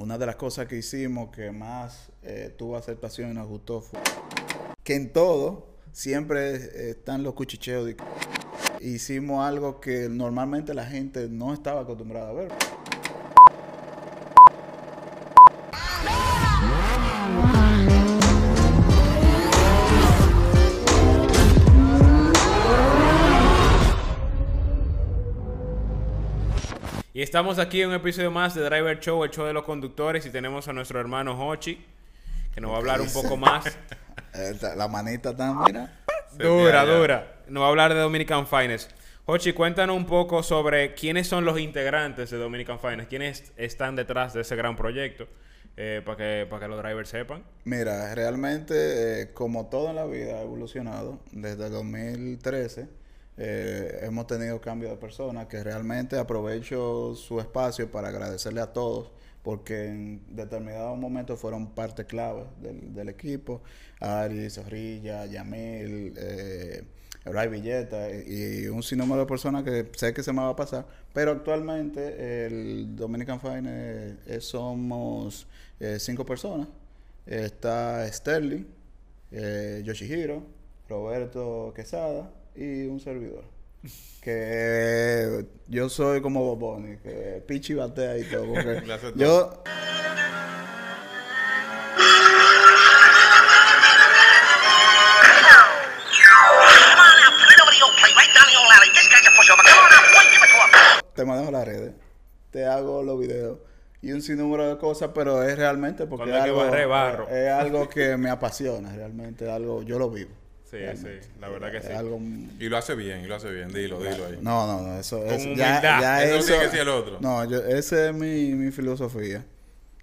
una de las cosas que hicimos que más eh, tuvo aceptación y nos gustó fue que en todo siempre eh, están los cuchicheos. de- Hicimos algo que normalmente la gente no estaba acostumbrada a ver. Y estamos aquí en un episodio más de Driver Show, el show de los conductores, y tenemos a nuestro hermano Hochi, que nos va a hablar un poco más. La manita está, mira. dura, dura. Nos va a hablar de Dominican Finest. Hochi, cuéntanos un poco sobre quiénes son los integrantes de Dominican Finest, quiénes están detrás de ese gran proyecto, eh, para que, para que los drivers sepan. Mira, realmente, eh, como todo en la vida ha evolucionado, desde el 2013 eh, hemos tenido cambio de personas que realmente aprovecho su espacio para agradecerle a todos porque en determinados momentos fueron parte clave del, del equipo. Ari, Zorrilla, Yamil, eh, Ray Villeta y un sinnúmero de personas que sé que se me va a pasar. Pero actualmente el Dominican Fine eh, somos eh, cinco personas. Está Sterling, eh, Yoshihiro, Roberto Quesada y un servidor. Que yo soy como Boboni, que pichi batea y todo. porque yo, te manejo las redes, te hago los videos y un sinnúmero de cosas, pero es realmente porque es algo, barrer barro. es algo que me apasiona, realmente algo, yo lo vivo. Sí, realmente. sí, la verdad que Es sí. algo- Y lo hace bien, y lo hace bien. Dilo, dilo ahí. no, no, no, eso, eso ya, ya Eso no eso, tiene que ser el otro. No, yo, esa es mi, mi filosofía.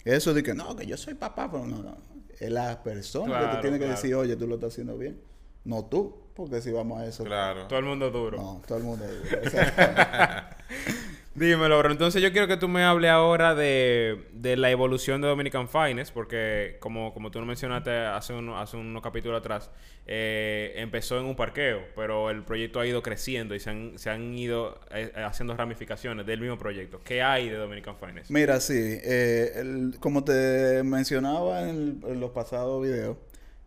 Eso de que no, que yo soy papá, pero no, no. Es la persona que te tiene que decir, oye, tú lo estás haciendo bien. No tú, porque si vamos a eso, Claro. Todo el mundo duro. no, todo el mundo. o sea, Dímelo, bro. Entonces yo quiero que tú me hables ahora de, de la evolución de Dominican Finest, porque como, como tú nos mencionaste hace, uno- hace unos capítulos atrás, eh, empezó en un parqueo, pero el proyecto ha ido creciendo y se han, se han ido eh, haciendo ramificaciones del mismo proyecto. ¿Qué hay de Dominican Finest? Mira, sí, eh, el- como te mencionaba en, en los pasados videos,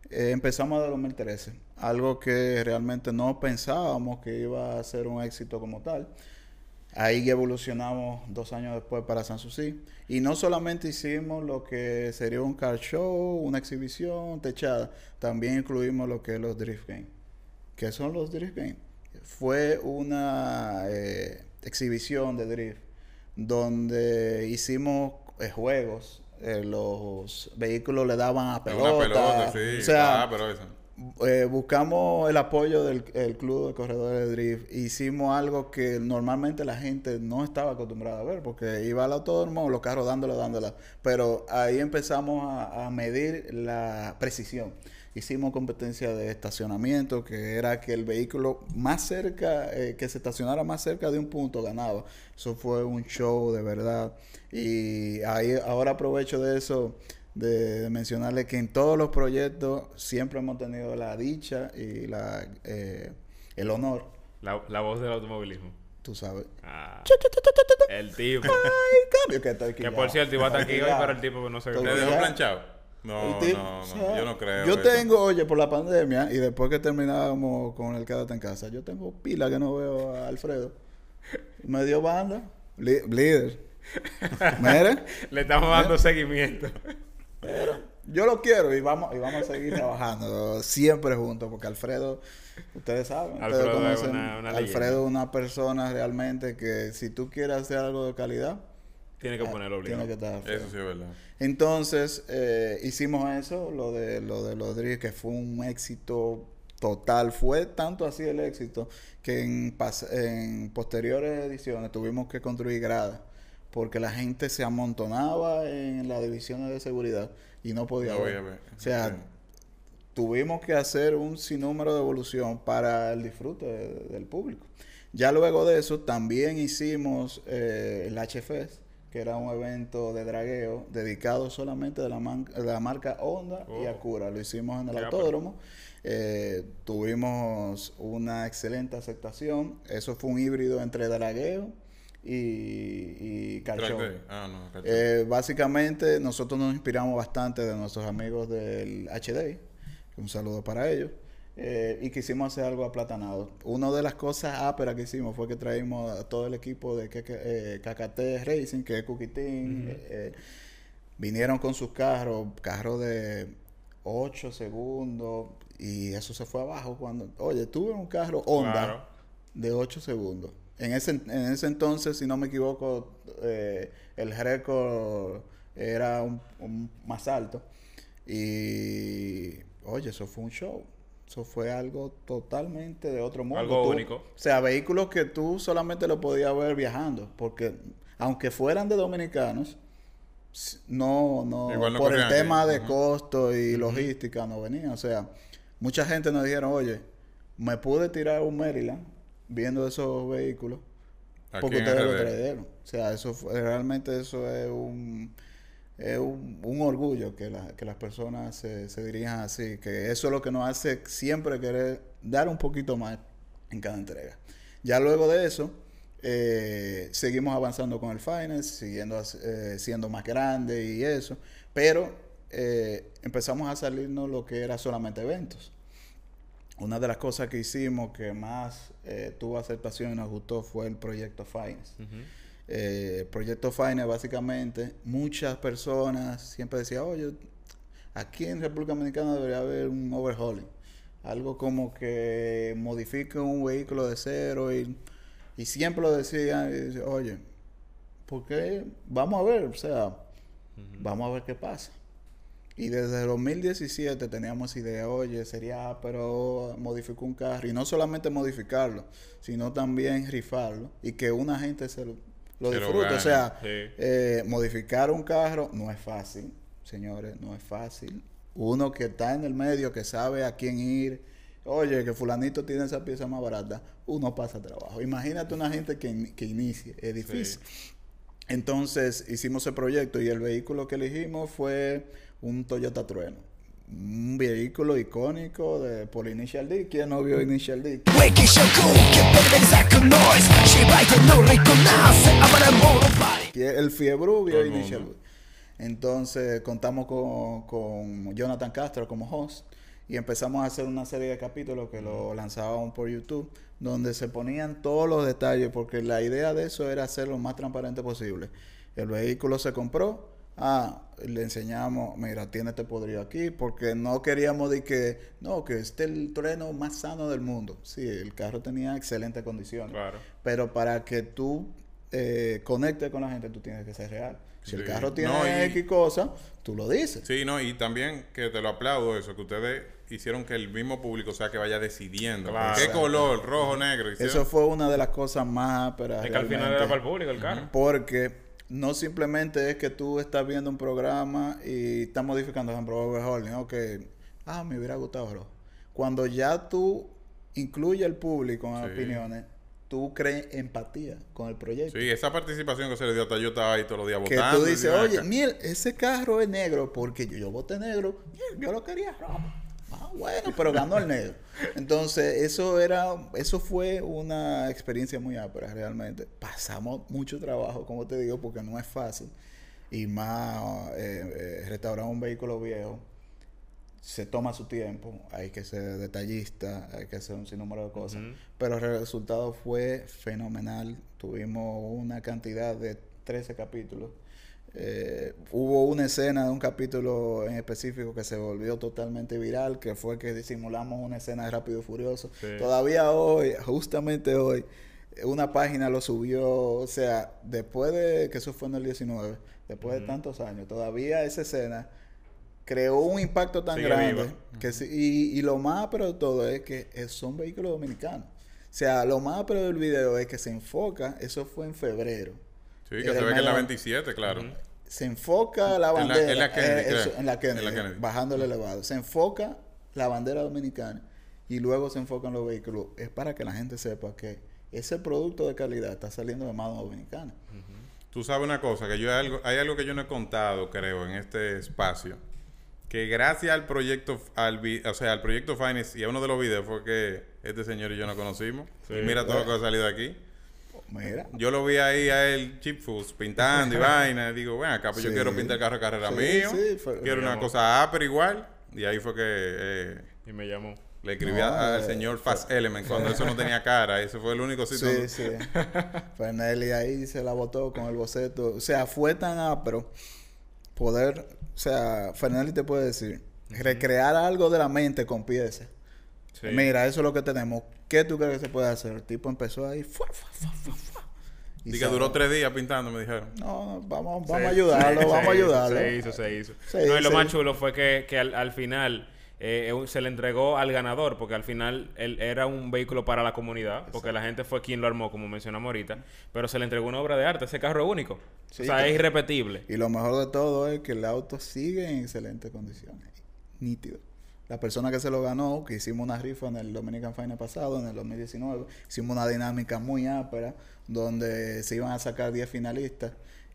empezamos de 2013, algo que realmente no pensábamos que iba a ser un éxito como tal. Ahí evolucionamos dos años después para Sanssouci. Y no solamente hicimos lo que sería un car show, una exhibición techada, también incluimos lo que es los Drift Games. ¿Qué son los Drift Games? Fue una eh, exhibición de Drift donde hicimos eh, juegos. eh, los vehículos le daban a pelota. Una pelota, sí. o sea, ah, pero eso. Eh, buscamos el apoyo del el club de corredores de drift. Hicimos algo que normalmente la gente no estaba acostumbrada a ver, porque iba al autódromo, los carros dándole, dándole. Pero ahí empezamos a, a medir la precisión. Hicimos competencia de estacionamiento, que era que el vehículo más cerca, eh, que se estacionara más cerca de un punto ganaba. Eso fue un show de verdad. Y ahí ahora aprovecho de eso de mencionarle que en todos los proyectos siempre hemos tenido la dicha y la eh, el honor, La, la voz del automovilismo. tú sabes. Ah, el tipo. Ay, cambio que estoy aquí. que por cierto, iba a estar aquí hoy, pero el tipo no se Todo ¿Te ya. dejó planchado? No, no, Yo no creo. Yo eso. tengo, oye, por la pandemia y después que terminábamos con el Quédate en casa, yo tengo pila que no veo a Alfredo. Me dio banda, líder. Le estamos dando seguimiento. Pero yo lo quiero y vamos, y vamos a seguir trabajando siempre juntos, porque Alfredo, ustedes saben, ustedes Alfredo es una- una Alfredo es una persona realmente que si tú quieres hacer algo de calidad, Tiene que ponerlo obligado. tiene que estar Alfredo. Eso sí es verdad. Entonces, eh, hicimos eso, lo de lo de los que fue un éxito total. Fue tanto así el éxito que en, pas- en posteriores ediciones tuvimos que construir gradas porque la gente se amontonaba en las divisiones de seguridad y no podía No ver. a ver. O sea, tuvimos que hacer un sinnúmero de evolución para el disfrute de- del público. Ya luego de eso también hicimos eh, el HFS, que era un evento de dragueo dedicado solamente de la, man- de la marca Honda y Oh. Acura. Lo hicimos en el Ya, autódromo. Eh, tuvimos una excelente aceptación. Eso fue un híbrido entre dragueo y, y. Ah, no. Eh, básicamente, nosotros nos inspiramos bastante de nuestros amigos del HD. Un saludo para ellos. Eh, y quisimos hacer algo aplatanado. Una de las cosas áperas que hicimos fue que traímos a todo el equipo de KK, eh, KKT Racing, que es eh, vinieron con sus carros, carros de 8 segundos, y eso se fue abajo cuando... Oye, tuve un carro Honda Claro. de 8 segundos. En ese, en ese entonces, si no me equivoco, eh, el récord era un, un más alto. Y, oye, eso fue un show. Eso fue algo totalmente de otro mundo. Algo Tú- único. O sea, vehículos que tú solamente lo podías ver viajando. Porque, aunque fueran de dominicanos, no, no, Igual no por el tema de costo y logística no venía. O sea, mucha gente nos dijeron, oye, me pude tirar un Maryland viendo esos vehículos Aquí porque ustedes lo trajeron. O sea, eso fue, realmente eso es un, es un, un orgullo que, la- que las personas se, se dirijan así, que eso es lo que nos hace siempre querer dar un poquito más en cada entrega. Ya luego de eso, eh, seguimos avanzando con el finance, siguiendo eh, siendo más grande y eso, pero eh, empezamos a salirnos lo que era solamente eventos. Una de las cosas que hicimos que más eh, tuvo aceptación y nos gustó fue el proyecto Finance. Eh, el proyecto Finance, básicamente, muchas personas siempre decían, oye, aquí en República Dominicana debería haber un overhauling. Algo como que modifique un vehículo de cero y, y siempre lo decían, y dice, oye, ¿por qué? Vamos a ver, o sea, vamos a ver qué pasa. Y desde el 2017 teníamos idea, oye, sería, pero modificó un carro. Y no solamente modificarlo, sino también rifarlo. Y que una gente se lo, lo Se lo disfrute. o sea, Sí. eh, modificar un carro no es fácil, señores, no es fácil. Uno que está en el medio, que sabe a quién ir. Oye, que fulanito tiene esa pieza más barata, uno pasa trabajo. Imagínate una gente que, in- que inicie, es difícil. Entonces hicimos ese proyecto y el vehículo que elegimos fue un Toyota Trueno. Un vehículo icónico de, por Initial D. ¿Quién no vio Initial D? El fiebre vio Initial D. Entonces contamos con, con, Jonathan Castro como host y empezamos a hacer una serie de capítulos que lo lanzábamos por YouTube, donde se ponían todos los detalles, porque la idea de eso era hacer lo más transparente posible. El vehículo se compró, ah, le enseñamos, mira, tiene este podrido aquí porque no queríamos de que, no, que este es el trueno más sano del mundo. Sí, el carro tenía excelentes condiciones. Claro. Pero para que tú eh, conectes con la gente, tú tienes que ser real. Si el carro tiene No, y- X cosa, tú lo dices. Sí, no, y también que te lo aplaudo eso, que ustedes hicieron que el mismo público sea que vaya decidiendo. Claro. ¿Qué color? Rojo, negro. hicieron- Eso fue una de las cosas más. Es que al final era para el público el carro. Porque no simplemente es que tú estás viendo un programa y estás modificando, por ejemplo, ¿no? Que, ah, me hubiera gustado rojo. Cuando ya tú incluyes al público en Sí. opiniones, tú crees empatía con el proyecto. Sí, esa participación que se le dio a Toyota ahí todos los días Que votando. tú dices, oye, acá". mira, ese carro es negro porque yo, yo voté negro, yo lo quería rojo. Ah, bueno, pero ganó el negro. Entonces, eso era, eso fue una experiencia muy ápera realmente. Pasamos mucho trabajo, como te digo, porque no es fácil. Y más eh, eh, restaurar un vehículo viejo se toma su tiempo, hay que ser detallista, hay que hacer un sinnúmero de cosas. Pero el resultado fue fenomenal. Tuvimos una cantidad de 13 capítulos. Eh, hubo una escena de un capítulo en específico que se volvió totalmente viral, que fue que simulamos una escena de Rápido y Furioso. Sí. Todavía hoy, justamente hoy, una página lo subió, o sea, después de que eso fue en el 19, después de tantos años, todavía esa escena creó un impacto tan Sigue grande viva. que sí- y, y lo más pero de todo es que son vehículos dominicanos. O sea, lo más pero del video es que se enfoca, eso fue en febrero. Sí, que se ve que es la medio- 27, claro. Se enfoca la En la- bandera en la Kennedy, eh, eso, en la Kennedy, En la Kennedy. bajando el elevado. Se enfoca la bandera dominicana y luego se enfocan los vehículos. Es para que la gente sepa que ese producto de calidad está saliendo de mano dominicana. Tú sabes una cosa, que yo hay algo, hay algo que yo no he contado, creo, en este espacio. Que gracias al proyecto, al, o sea, al proyecto Finance y a uno de los videos fue que este señor y yo nos conocimos. Sí. Y mira todo lo que ha salido aquí. Mira. Yo lo vi ahí a él, Chip Foods, pintando y vaina. Y digo, bueno, acá pues yo quiero pintar el carro de carrera Sí, mío. sí, fue- quiero una cosa A, pero igual. Y ahí fue que eh, Y me llamó. le escribí No, al eh, señor Fast Element cuando eso no tenía cara. Ese fue el único sitio. Sí, donde- sí. Fernelli ahí se la botó con el boceto. O sea, fue tan ápero poder. O sea, Fernelli te puede decir, recrear algo de la mente con piezas. Sí. Mira, eso es lo que tenemos. ¿Qué tú crees que se puede hacer? El tipo empezó ahí. Y que duró tres días pintando, me dijeron. No, vamos, Sí, vamos a ayudarlo, sí, vamos a ayudarlo. Se hizo, se hizo. No, y lo más chulo fue que, que al, al final eh, eh, se le entregó al ganador, porque al final él era un vehículo para la comunidad, porque la gente fue quien lo armó, como mencionamos ahorita, pero se le entregó una obra de arte. Ese carro es único. Sí, o sea, es irrepetible. Y lo mejor de todo es que el auto sigue en excelentes condiciones. Nítido. La persona que se lo ganó, que hicimos una rifa en el Dominican Final pasado, en el 2019, hicimos una dinámica muy ápera, donde se iban a sacar 10 finalistas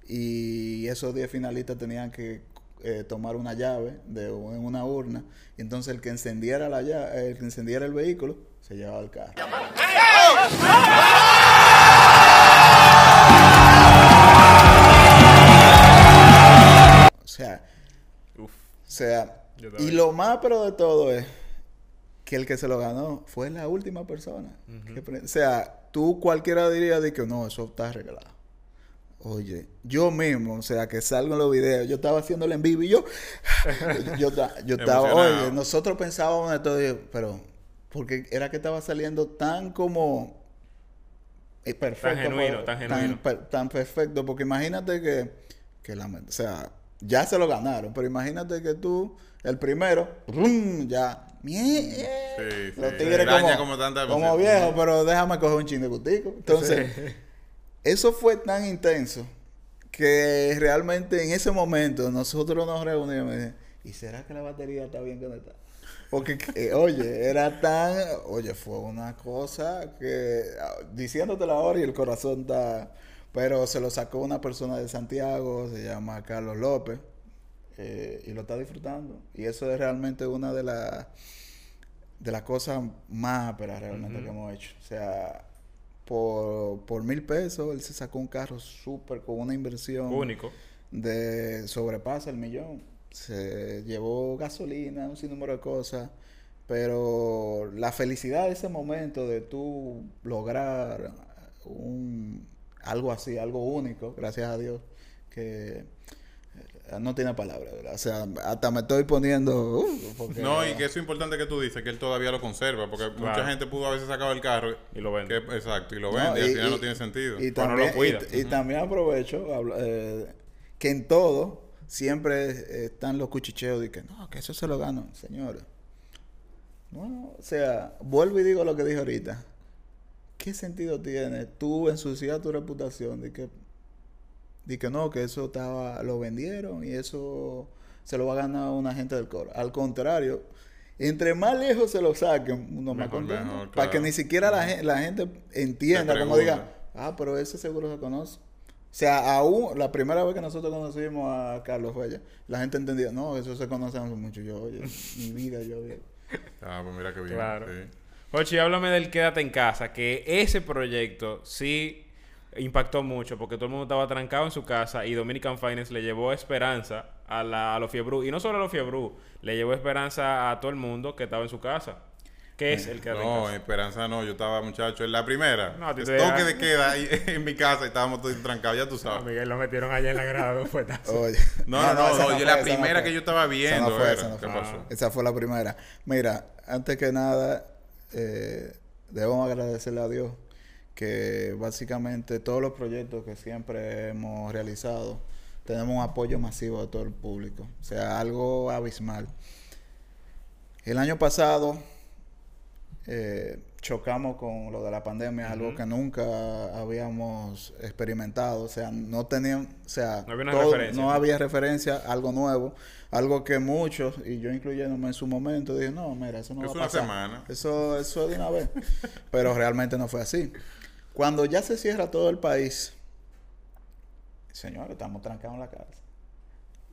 y esos 10 finalistas tenían que eh, tomar una llave de, en una urna y entonces el que encendiera la llave, el que encendiera el vehículo se llevaba el carro. O sea, Uf. o sea, y lo más pero de todo es que el que se lo ganó fue la última persona. que o sea, tú cualquiera diría de que no, eso está arreglado. Oye, yo mismo, o sea, que salgo en los videos, yo estaba haciéndolo en vivo y yo, yo, yo estaba, oye, nosotros pensábamos de todo, pero, porque era que estaba saliendo tan como eh, perfecto. genuino, por- tan genuino. per- tan perfecto, porque imagínate que, que la, o sea, ya se lo ganaron, pero imagínate que tú, el primero, ¡rum! ya, mie- Sí, sí. los tigres como, como tanta pero déjame coger un chin de gustico. Entonces, eso fue tan intenso que realmente en ese momento nosotros nos reunimos y dije, ¿y será que la batería está bien conectada? Porque, eh, oye, era tan... Oye, fue una cosa que... ah, Diciéndote la hora y el corazón está... Pero se lo sacó una persona de Santiago, se llama Carlos López, eh, y lo está disfrutando. Y eso es realmente una de las de las cosas más ásperas realmente que hemos hecho. O sea, por, por mil pesos él se sacó un carro súper con una inversión Único. de sobrepasa el millón. Se llevó gasolina, un sinnúmero de cosas. Pero la felicidad de ese momento de tú lograr un, algo así, algo único, gracias a Dios, que no tiene palabras. ¿verdad? O sea, hasta me estoy poniendo... uh, porque- No, y que eso es importante que tú dices, que él todavía lo conserva, porque mucha gente pudo haber sacado el carro Y lo vende. que- exacto, y lo No, vende, y, al y- final no tiene sentido. Y Bueno, también, lo cuida. y, y también aprovecho eh, que en todo siempre eh, están los cuchicheos de que no, que eso se lo gano, señores. No, o sea, vuelvo y digo lo que dije ahorita. ¿Qué sentido tiene tú ensuciar tu reputación de que, que no, que eso estaba, lo vendieron y eso se lo va a ganar una gente del coro? Al contrario, entre más lejos se lo saquen, uno más contento. mejor, Para que ni siquiera la, gen- la gente entienda, como diga, ah, pero ese seguro se conoce. O sea, aún la primera vez que nosotros conocimos a Carlos Huella, la gente entendía, no, eso se conoce hace mucho. Yo, oye, mi vida, yo, vi- Ah, pues mira qué bien. Claro. sí. Jochi, háblame del Quédate en casa, que ese proyecto sí impactó mucho porque todo el mundo estaba trancado en su casa y Dominican Finance le llevó esperanza a, la, a los Fiebru. Y no solo a los Fiebru, le llevó esperanza a todo el mundo que estaba en su casa. ¿Qué es el en No? Esperanza no, yo estaba muchacho en la primera. No, toque de queda ahí en mi casa y estábamos todos trancados, ya tú sabes. Miguel lo metieron allá en la grada, fue. Oye. No, no, no, esa no, yo fue, la no primera que yo estaba Esa viendo no fue, era. esa no ¿Qué fue. pasó? Esa fue la primera. Mira, antes que nada, eh, debemos agradecerle a Dios que básicamente todos los proyectos que siempre hemos realizado tenemos un apoyo masivo de todo el público. O sea, algo abismal. El año pasado eh, chocamos con lo de la pandemia, algo que nunca habíamos experimentado. O sea, no tenían, o sea, No había todo- referencia. no había referencia, algo nuevo, algo que muchos, y yo incluyéndome en su momento, dije, no, mira, eso no Es va a una pasar. semana. Eso, eso es de una vez. Pero realmente no fue así. Cuando ya se cierra todo el país, señores, estamos trancados en la casa.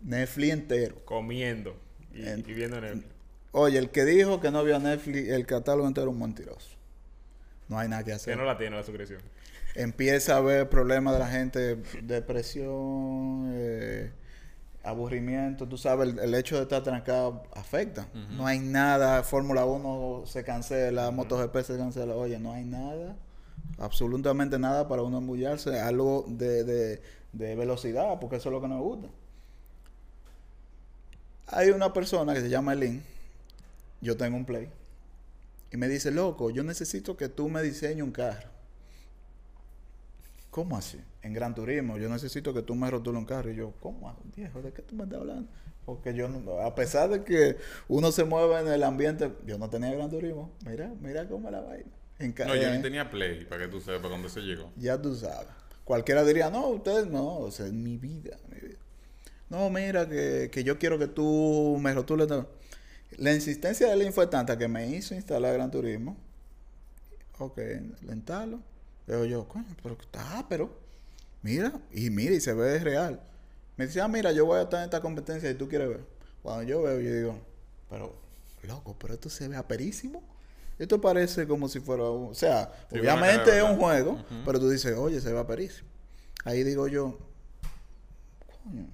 Netflix entero. Comiendo y, En- y viendo Netflix. Oye, el que dijo que no vio Netflix, el catálogo entero es un mentiroso. No hay nada que Que hacer. no la tiene la suscripción. empieza a haber problemas de la gente, depresión, eh, aburrimiento, tú sabes, el, el hecho de estar trancado afecta. No hay nada, Fórmula 1 se cancela, MotoGP se cancela, oye, no hay nada, absolutamente nada para uno embullarse, algo de, de, de velocidad, porque eso es lo que nos gusta. Hay una persona que se llama Elin, yo tengo un Play, y me dice, loco, yo necesito que tú me diseñes un carro. ¿Cómo así? En Gran Turismo, yo necesito que tú me rotules un carro. Y yo, ¿cómo? Viejo, ¿de qué tú me estás hablando? Porque yo, a pesar de que uno se mueve en el ambiente, yo no tenía Gran Turismo. Mira, mira cómo la vaina. En No, yo eh, ni tenía Play, para que tú sepas cuando se llegó. ya tú sabes. Cualquiera diría, no, ustedes no, o sea, es mi vida, mi vida. No, mira, que, que yo quiero que tú me rotules. La insistencia de Lin fue tanta que me hizo instalar Gran Turismo. Ok, le instalo. Veo yo, coño, pero está, pero. Mira, y mira, y se ve real. Me dice, ah, mira, yo voy a estar en esta competencia y tú quieres ver. Cuando yo veo, yo digo, pero, loco, pero esto se ve aperísimo. Esto parece como si fuera un... O sea, Sí, obviamente es un juego, pero tú dices, oye, se ve aperísimo. Ahí digo yo, coño.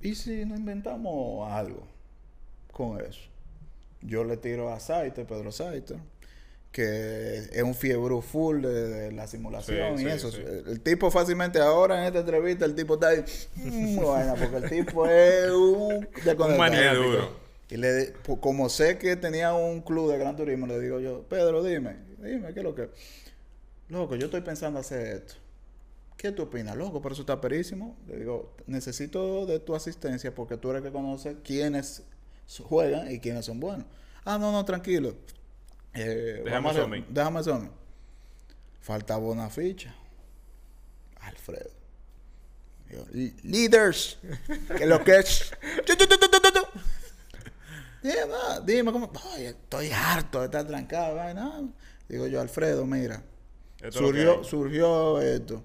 ¿Y si no inventamos algo con eso? Yo le tiro a Saiter, Pedro Saiter, que es un fiebre full de, de la simulación Sí, y sí, eso. sí. El tipo fácilmente ahora en esta entrevista, el tipo está ahí, mm, vaina, porque el tipo es un desconectado. Un duro. Y le, como sé que tenía un club de Gran Turismo, le digo yo, Pedro, dime, dime, ¿qué es lo que? Loco, yo estoy pensando hacer esto. ¿Qué tú opinas, loco? Pero eso está perísimo. Le digo, necesito de tu asistencia porque tú eres el que conoce quiénes juegan y quiénes son buenos. Ah, no, no, tranquilo. Eh, Déjame eso a hacer- mí. Déjame eso a mí. Faltaba una ficha. Alfredo. "L- Leaders. que lo que es. Tu, tu, tu, tu, tu, tu. Dime, dime cómo. Estoy harto de estar trancado. vaina". Digo yo, Alfredo, mira. Esto surgió, surgió esto.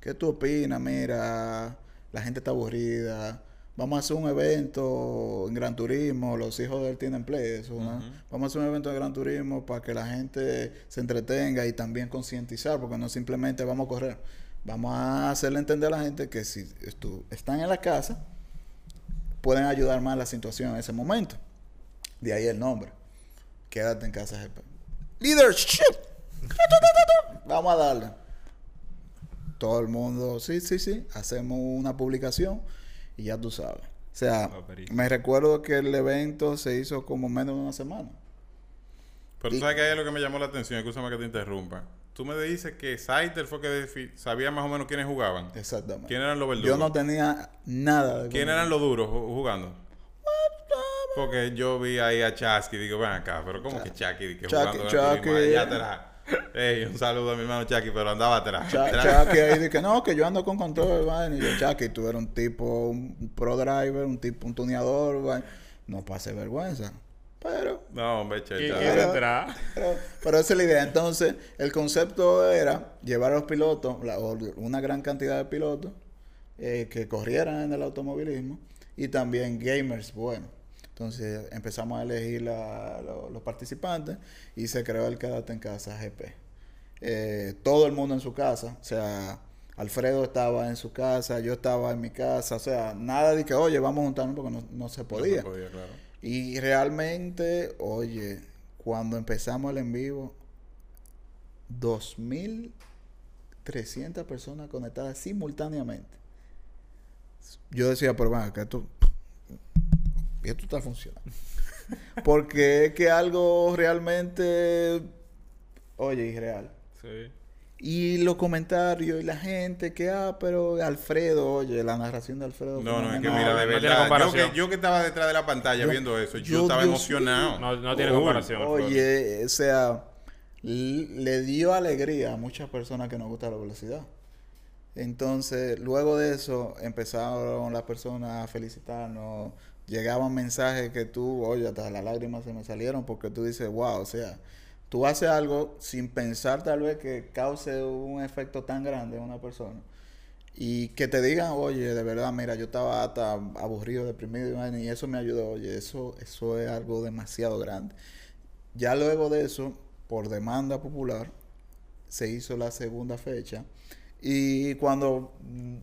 ¿Qué tú opinas? Mira, la gente está aburrida. Vamos a hacer un evento en Gran Turismo. Los hijos de él tienen play. Eso, ¿no? Vamos a hacer un evento de Gran Turismo para que la gente se entretenga y también concientizar, porque no simplemente vamos a correr. Vamos a hacerle entender a la gente que si están en la casa, pueden ayudar más a la situación en ese momento. De ahí el nombre. Quédate en casa, jefe. Leadership. Vamos a darle. Todo el mundo, sí, sí, sí. Hacemos una publicación y ya tú sabes. O sea, Ah, me recuerdo que el evento se hizo como menos de una semana. Pero tú sabes que hay algo que me llamó la atención, escúchame que te interrumpa. Tú me dices que Saiter fue que sabía más o menos quiénes jugaban. Exactamente. ¿Quién eran los verdugos? Yo no tenía nada de ¿Quién eran los duros ju- jugando? Porque yo vi ahí a Chasky y digo, ven acá, pero ¿cómo que Chucky? Que Chucky- jugando Chucky-? Allá atrás. Ey, un saludo a mi hermano Chucky, pero andaba atrás. Cha- Atrás. Chucky ahí dice no, que yo ando con control, vaina. Y yo, Chucky, tú eres un tipo, un pro driver, un tipo, un tuneador. No pase vergüenza. Pero, No, hombre, che, ¿Qué che. quiere entrar? pero, pero esa es la idea. Entonces, el concepto era llevar a los pilotos, la- una gran cantidad de pilotos, eh, que corrieran en el automovilismo y también gamers buenos. Entonces empezamos a elegir la- lo- los participantes y se creó el Quédate en Casa GP. Eh, todo el mundo en su casa, o sea, Alfredo estaba en su casa, yo estaba en mi casa, o sea, nada de que, oye, vamos a juntarnos porque no, no se No podía. se podía, claro. Y realmente, oye, cuando empezamos el en vivo, 2.300 personas conectadas simultáneamente. Yo decía, pero van acá, esto, esto está funcionando. Porque es que algo realmente, oye, irreal. Sí. Y los comentarios y la gente que, ah, pero Alfredo, oye, la narración de Alfredo. No, no, es que mira, de no tiene verdad, yo comparación. que, yo que estaba detrás de la pantalla Yo- viendo eso, yo, yo, estaba Dios emocionado. No, no tiene comparación. Oye, o sea, le dio alegría a muchas personas que nos gusta la velocidad. Entonces, luego de eso, empezaron las personas a felicitarnos. Llegaban mensajes que tú, oye, hasta las lágrimas se me salieron porque tú dices, wow, o sea, tú haces algo sin pensar tal vez que cause un efecto tan grande en una persona. Y que te digan, oye, de verdad, mira, yo estaba hasta aburrido, deprimido y eso me ayudó. Oye, eso, eso es algo demasiado grande. Ya luego de eso, por demanda popular, se hizo la segunda fecha. Y cuando mm,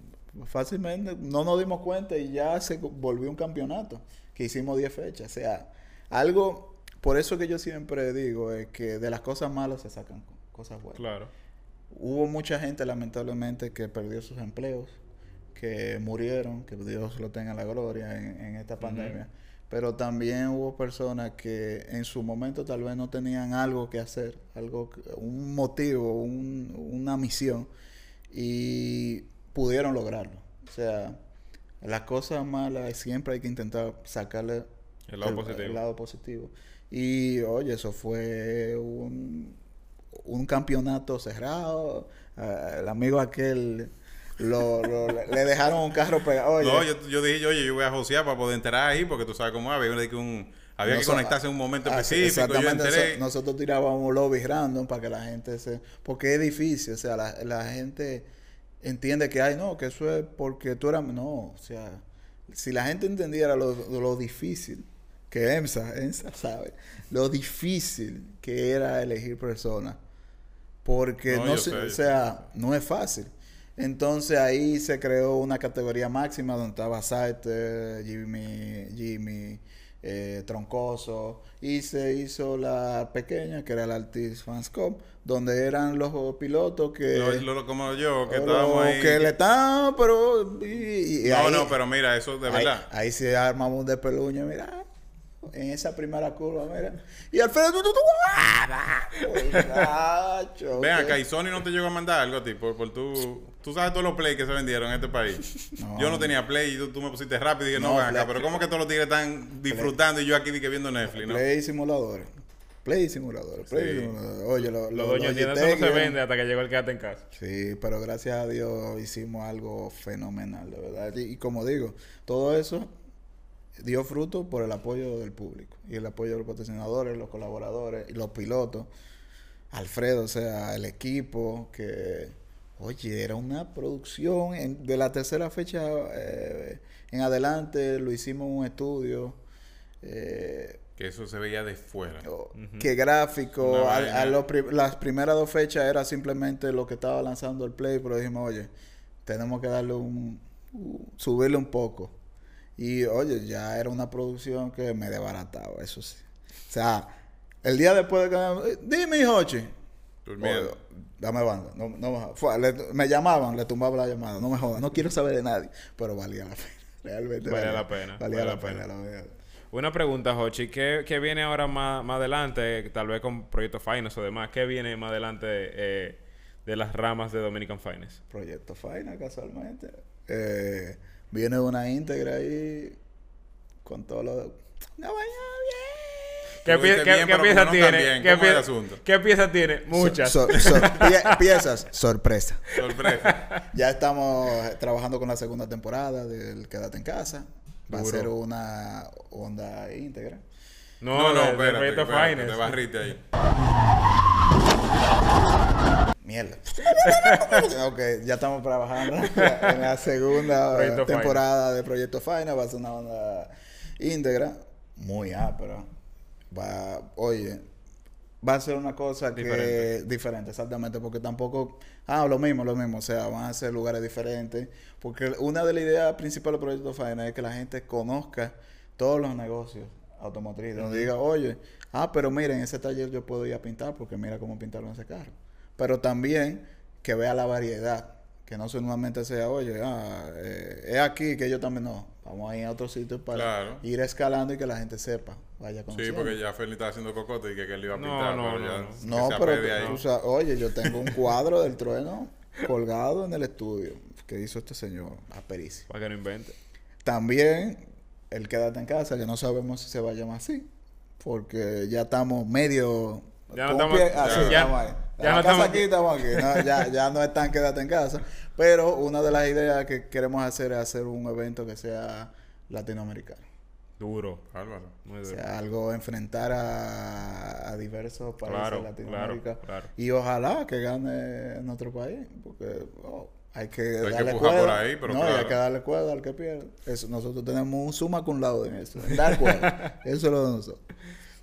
fácilmente no nos dimos cuenta y ya se volvió un campeonato, que hicimos 10 fechas. O sea, algo, por eso que yo siempre digo, es que de las cosas malas se sacan co- cosas buenas. Claro. Hubo mucha gente, lamentablemente, que perdió sus empleos, que murieron, que Dios lo tenga en la gloria en, en esta pandemia. Pero también hubo personas que en su momento tal vez no tenían algo que hacer, algo, un motivo, un- una misión, y pudieron lograrlo. O sea, las cosas malas siempre hay que intentar sacarle El lado positivo. el lado positivo. Y oye, eso fue un, un campeonato cerrado. Ah, el amigo aquel lo, lo- le dejaron un carro pegado. Oye, No, yo, yo dije, oye, yo voy a josear para poder entrar ahí, porque tú sabes cómo es, había, de que un, había que conectarse en un momento ah, específico. Exactamente. nosotros tirábamos lobby random para que la gente se... Porque es difícil, o sea, la, la gente entiende que, ay, no, que eso es porque tú eras... No, o sea, si la gente entendiera lo, lo difícil que EMSA, EMSA sabe, lo difícil que era elegir personas. Porque No, se- o sea, no es fácil. Entonces ahí se creó una categoría máxima donde estaba Saiter, Jimmy, Jimmy, eh, Troncoso, y se hizo la pequeña que era la Altis Fans Cup, donde eran los pilotos que, Lo- lo- como yo, que estábamos los ahí. que le están, pero y, y no, ahí- no, pero mira, eso de ahí, verdad. ahí se armamos un despeluño, mira. En esa primera curva, mira. Y Alfredo, tú, tú, tú, ¡ah! ¿qué? acá, y Sony no te llegó a mandar algo a ti por, por tu... Tú sabes todos los play que se vendieron en este país. No. Yo no tenía play y tú, tú me pusiste rápido y dije, no, No, ven acá, pero ¿cómo que todos los tigres están disfrutando y yo aquí di que viendo Netflix, no? Play simuladores. Play simuladores. Play Sí. simuladores. Oye, lo, Los lo, dueños los tienen eso no se vende hasta que llegó el quédate en casa. Sí, pero gracias a Dios hicimos algo fenomenal, de verdad. Y, y como digo, todo eso dio fruto por el apoyo del público y el apoyo de los patrocinadores, los colaboradores y los pilotos. Alfredo, o sea, el equipo que, oye, era una producción en- de la tercera fecha eh, en adelante, lo hicimos en un estudio. eh, Que eso se veía de fuera. o- que gráfico. A- los pri- las primeras dos fechas era simplemente lo que estaba lanzando el play, pero dijimos, oye, tenemos que darle un. u- subirle un poco. Y oye, ya era una producción que me desbarataba, eso sí. O sea, el día después de que. Dime, Hochi. Durmiendo. Dame banda. No, no me, fue- le- me llamaban, le tumbaba la llamada. No me jodas, no quiero saber de nadie. Pero valía la pena. Realmente Valía la pena, Valía valía la pena. pena. la verdad. Una pregunta, Hochi. ¿Qué, qué viene ahora más, más adelante? Tal vez con Proyecto Finance o demás. ¿Qué viene más adelante eh, de las ramas de Dominican Finance? Proyecto Final, casualmente. Eh, viene una íntegra ahí con todo lo de... ¡No vaya ¿Qué, pie- viste qué- bien, qué pero pieza tiene? ¿Qué, ¿Cómo es el pie- asunto? ¿Qué pieza tiene? Muchas. So- so- pie- piezas, sorpresa. Sorpresa. Ya estamos trabajando con la segunda temporada del Quédate en Casa. Va Duro. a ser una onda íntegra. no, No, no, espérate, Proyecto espérate, Finance. te barriste ahí. Mierda. ok, ya estamos trabajando en la segunda Proyecto temporada de Proyecto Final. Va a ser una onda íntegra, muy ápera. Va, oye, va a ser una cosa que Diferente. diferente, exactamente, porque tampoco, ah, lo mismo, lo mismo, o sea, van a ser lugares diferentes, porque una de las ideas principales del Proyecto Final es que la gente conozca todos los negocios automotrices, donde diga, oye, ah, pero mira, en ese taller yo puedo ir a pintar, porque mira cómo pintaron ese carro pero también que vea la variedad, que no solamente sea, oye, ah, eh, es aquí que yo también no, vamos a ir a otros sitios para Claro. ir escalando y que la gente sepa, vaya Sí, porque ya Fernie estaba haciendo cocote y que, que él iba a No, pintar. no, pero no, ya no. pero oye, yo tengo un cuadro del trueno colgado en el estudio que hizo este señor, aperísimo. Para que no invente. También el quédate en casa, que no sabemos si se va a llamar así, porque ya estamos medio... Ya no estamos- pie- así, ya- estamos ahí. Ya no estamos aquí, estamos aquí. No, ya, ya no es tan quédate en casa. Pero una de las ideas que queremos hacer es hacer un evento que sea latinoamericano. Duro. Álvaro. Muy O duro. sea, algo enfrentar a, a diversos países Claro, de Latinoamérica. claro, claro. Y ojalá que gane nuestro país. Porque oh, hay que que darle cuerda. por ahí, pero no, hay que darle cuerda al que pierde. Eso, nosotros tenemos un suma con lado en eso. en dar cuerda. eso es lo de nosotros.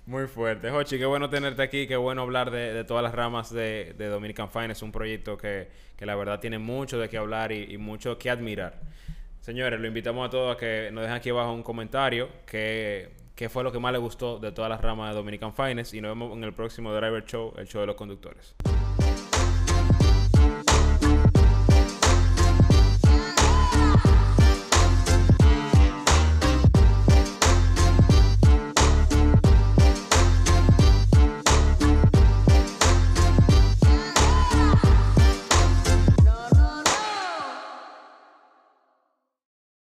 Muy fuerte. Jochi, qué bueno tenerte aquí, qué bueno hablar de, todas las ramas de, Dominican Fine. Es un proyecto que, que la verdad tiene mucho de qué hablar y, mucho que admirar. Señores, lo invitamos a todos a que nos dejen aquí abajo un comentario qué fue lo que más les gustó de todas las ramas de Dominican Finance y nos vemos en el próximo Driver Show, el show de los conductores.